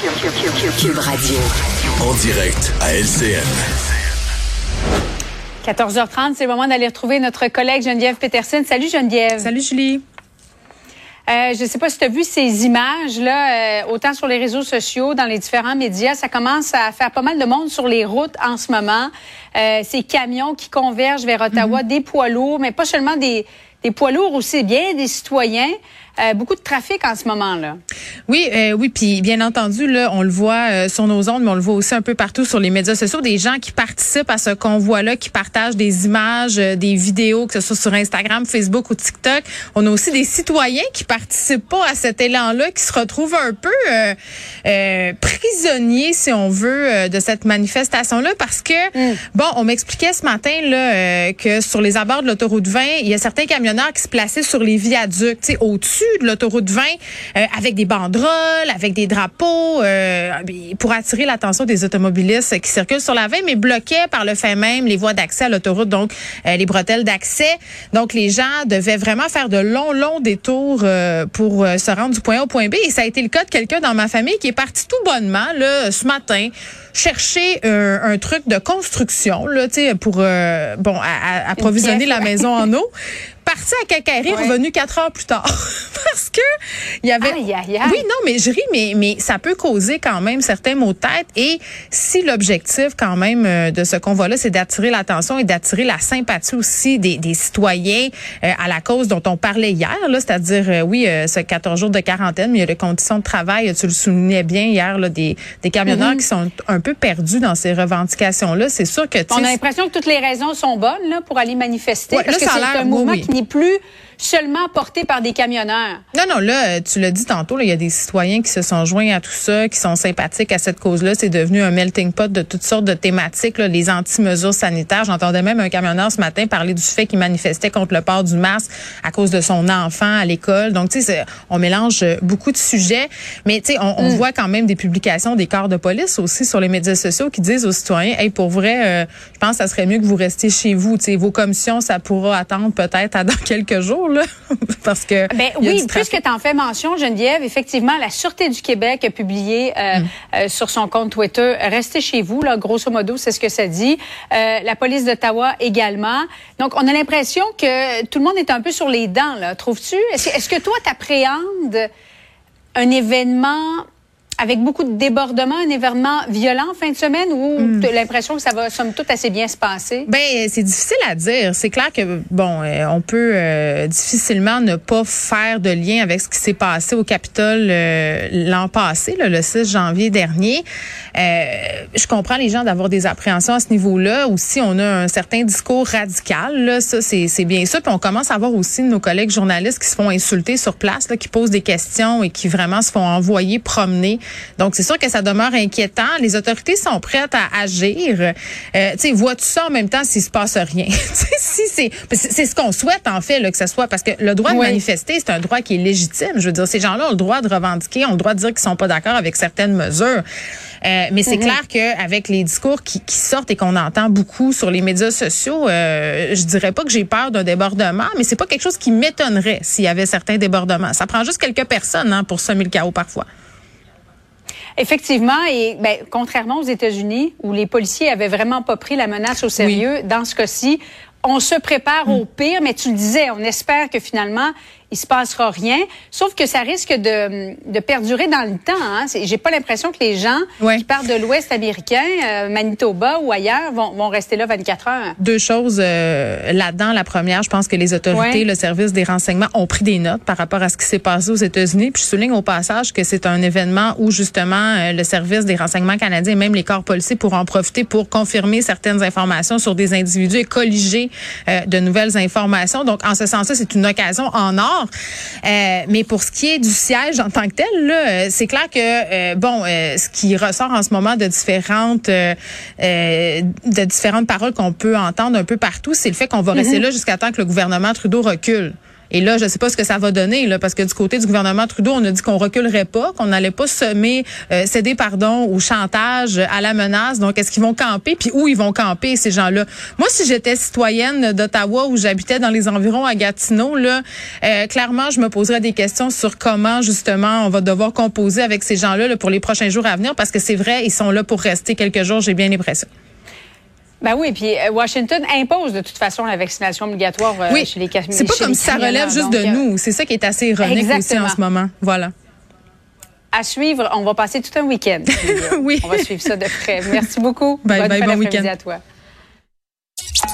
Cube Radio. En direct à LCN. 14h30, c'est le moment d'aller retrouver notre collègue Geneviève Peterson. Salut Geneviève. Salut Julie. Euh, je ne sais pas si tu as vu ces images-là, euh, autant sur les réseaux sociaux, dans les différents médias. Ça commence à faire pas mal de monde sur les routes en ce moment. Euh, ces camions qui convergent vers Ottawa, mm-hmm. des poids lourds, mais pas seulement des, des poids lourds aussi, bien des citoyens. Euh, beaucoup de trafic en ce moment-là. Oui, euh, oui, puis bien entendu, là, on le voit euh, sur nos ondes, mais on le voit aussi un peu partout sur les médias sociaux, des gens qui participent à ce convoi-là, qui partagent des images, des vidéos, que ce soit sur Instagram, Facebook ou TikTok. On a aussi des citoyens qui participent pas à cet élan-là, qui se retrouvent un peu prisonniers, si on veut, de cette manifestation-là, parce que, mm. bon, on m'expliquait ce matin là que sur les abords de l'autoroute 20, il y a certains camionneurs qui se plaçaient sur les viaducs, tu sais, au-dessus de l'autoroute 20 euh, avec des banderoles, avec des drapeaux euh, pour attirer l'attention des automobilistes qui circulent sur la 20, mais bloquaient par le fait même les voies d'accès à l'autoroute, donc euh, les bretelles d'accès. Donc les gens devaient vraiment faire de longs, longs détours pour se rendre du point A au point B. Et ça a été le cas de quelqu'un dans ma famille qui est parti tout bonnement là ce matin chercher un, truc de construction là, pour bon approvisionner la maison en eau parti à Cacaillerie, revenu quatre heures plus tard. Parce que il y avait. Oui, non, mais je ris, mais, mais ça peut causer quand même certains maux de tête. Et si l'objectif, quand même, euh, de ce convoi-là, c'est d'attirer l'attention et d'attirer la sympathie aussi des, des citoyens euh, à la cause dont on parlait hier, là, c'est-à-dire, euh, oui, ce 14 jours de quarantaine, mais il y a les conditions de travail, tu le soulignais bien hier, là, des, des camionneurs mm-hmm. qui sont un peu perdus dans ces revendications-là. C'est sûr que. On a l'impression que toutes les raisons sont bonnes là, pour aller manifester. parce que c'est un mouvement qui plus seulement porté par des camionneurs. Non, non, là, euh, tu l'as dit tantôt, il y a des citoyens qui se sont joints à tout ça, qui sont sympathiques à cette cause-là. C'est devenu un melting pot de toutes sortes de thématiques, les anti-mesures sanitaires. J'entendais même un camionneur ce matin parler du fait qu'il manifestait contre le port du masque à cause de son enfant à l'école. Donc, tu sais, on mélange beaucoup de sujets, mais tu sais, on, mm. voit quand même des publications des corps de police aussi sur les médias sociaux qui disent aux citoyens, hey, pour vrai, euh, je pense que ça serait mieux que vous restiez chez vous. Tu sais, vos commissions, ça pourra attendre peut-être à dans quelques jours. parce que. Ben oui, puisque tu en fais mention, Geneviève, effectivement, la Sûreté du Québec a publié euh, mm. euh, sur son compte Twitter Restez chez vous, là, grosso modo, c'est ce que ça dit. Euh, la police d'Ottawa également. Donc, on a l'impression que tout le monde est un peu sur les dents, là. Trouves-tu? Est-ce est que toi, t'appréhendes un événement avec beaucoup de débordements, un événement violent en fin de semaine ou hmm. l'impression que ça va somme toute assez bien se passer? Ben c'est difficile à dire. C'est clair que bon, euh, on peut euh, difficilement ne pas faire de lien avec ce qui s'est passé au Capitole euh, l'an passé, le 6 janvier dernier. je comprends les gens d'avoir des appréhensions à ce niveau-là. Aussi, on a un certain discours radical. Là, ça, c'est bien ça. Puis on commence à voir aussi nos collègues journalistes qui se font insulter sur place, là, qui posent des questions et qui vraiment se font envoyer promener donc, c'est sûr que ça demeure inquiétant. Les autorités sont prêtes à agir. Euh, tu sais, vois-tu ça en même temps s'il se passe rien? si c'est, c'est ce qu'on souhaite, en fait, là, que ce soit, parce que le droit de manifester, c'est un droit qui est légitime. Je veux dire, ces gens-là ont le droit de revendiquer, ont le droit de dire qu'ils sont pas d'accord avec certaines mesures. Euh, mais c'est mm-hmm. clair qu'avec les discours qui, qui sortent et qu'on entend beaucoup sur les médias sociaux, euh, je dirais pas que j'ai peur d'un débordement, mais c'est pas quelque chose qui m'étonnerait s'il y avait certains débordements. Ça prend juste quelques personnes hein, pour semer le chaos parfois. Effectivement, et ben, contrairement aux États-Unis, où les policiers avaient vraiment pas pris la menace au sérieux, dans ce cas-ci, on se prépare au pire, mais tu le disais, on espère que finalement, il se passera rien. Sauf que ça risque de, de perdurer dans le temps. Hein. J'ai pas l'impression que les gens qui partent de l'Ouest américain, euh, Manitoba ou ailleurs, vont, vont, rester là 24 heures. Deux choses euh, là-dedans. La première, je pense que les autorités, le service des renseignements ont pris des notes par rapport à ce qui s'est passé aux États-Unis. Puis je souligne au passage que c'est un événement où justement euh, le service des renseignements canadiens et même les corps policiers pourront en profiter pour confirmer certaines informations sur des individus et colliger de nouvelles informations. Donc en ce sens-là, c'est une occasion en or euh, mais pour ce qui est du siège en tant que tel, là, euh, c'est clair que euh, bon, ce qui ressort en ce moment de différentes de différentes paroles qu'on peut entendre un peu partout, c'est le fait qu'on va rester mhm. là jusqu'à temps que le gouvernement Trudeau recule. Et là, je sais pas ce que ça va donner, là, parce que du côté du gouvernement Trudeau, on a dit qu'on reculerait pas, qu'on n'allait pas semer, euh, céder, pardon, au chantage, à la menace. Donc, est-ce qu'ils vont camper? Puis où ils vont camper, ces gens-là? Moi, si j'étais citoyenne d'Ottawa, où j'habitais dans les environs à Gatineau, là, euh, clairement, je me poserais des questions sur comment, justement, on va devoir composer avec ces gens-là là, pour les prochains jours à venir, parce que c'est vrai, ils sont là pour rester quelques jours, j'ai bien l'impression. Ben oui, puis euh, Washington impose de toute façon la vaccination obligatoire euh, oui. chez les C'est pas comme si ça relève juste de euh, nous. C'est ça qui est assez ironique aussi en ce moment. Voilà. À suivre, on va passer tout un week-end. oui. On va suivre ça de près. Merci beaucoup. Bye, bye, bon week-end à toi.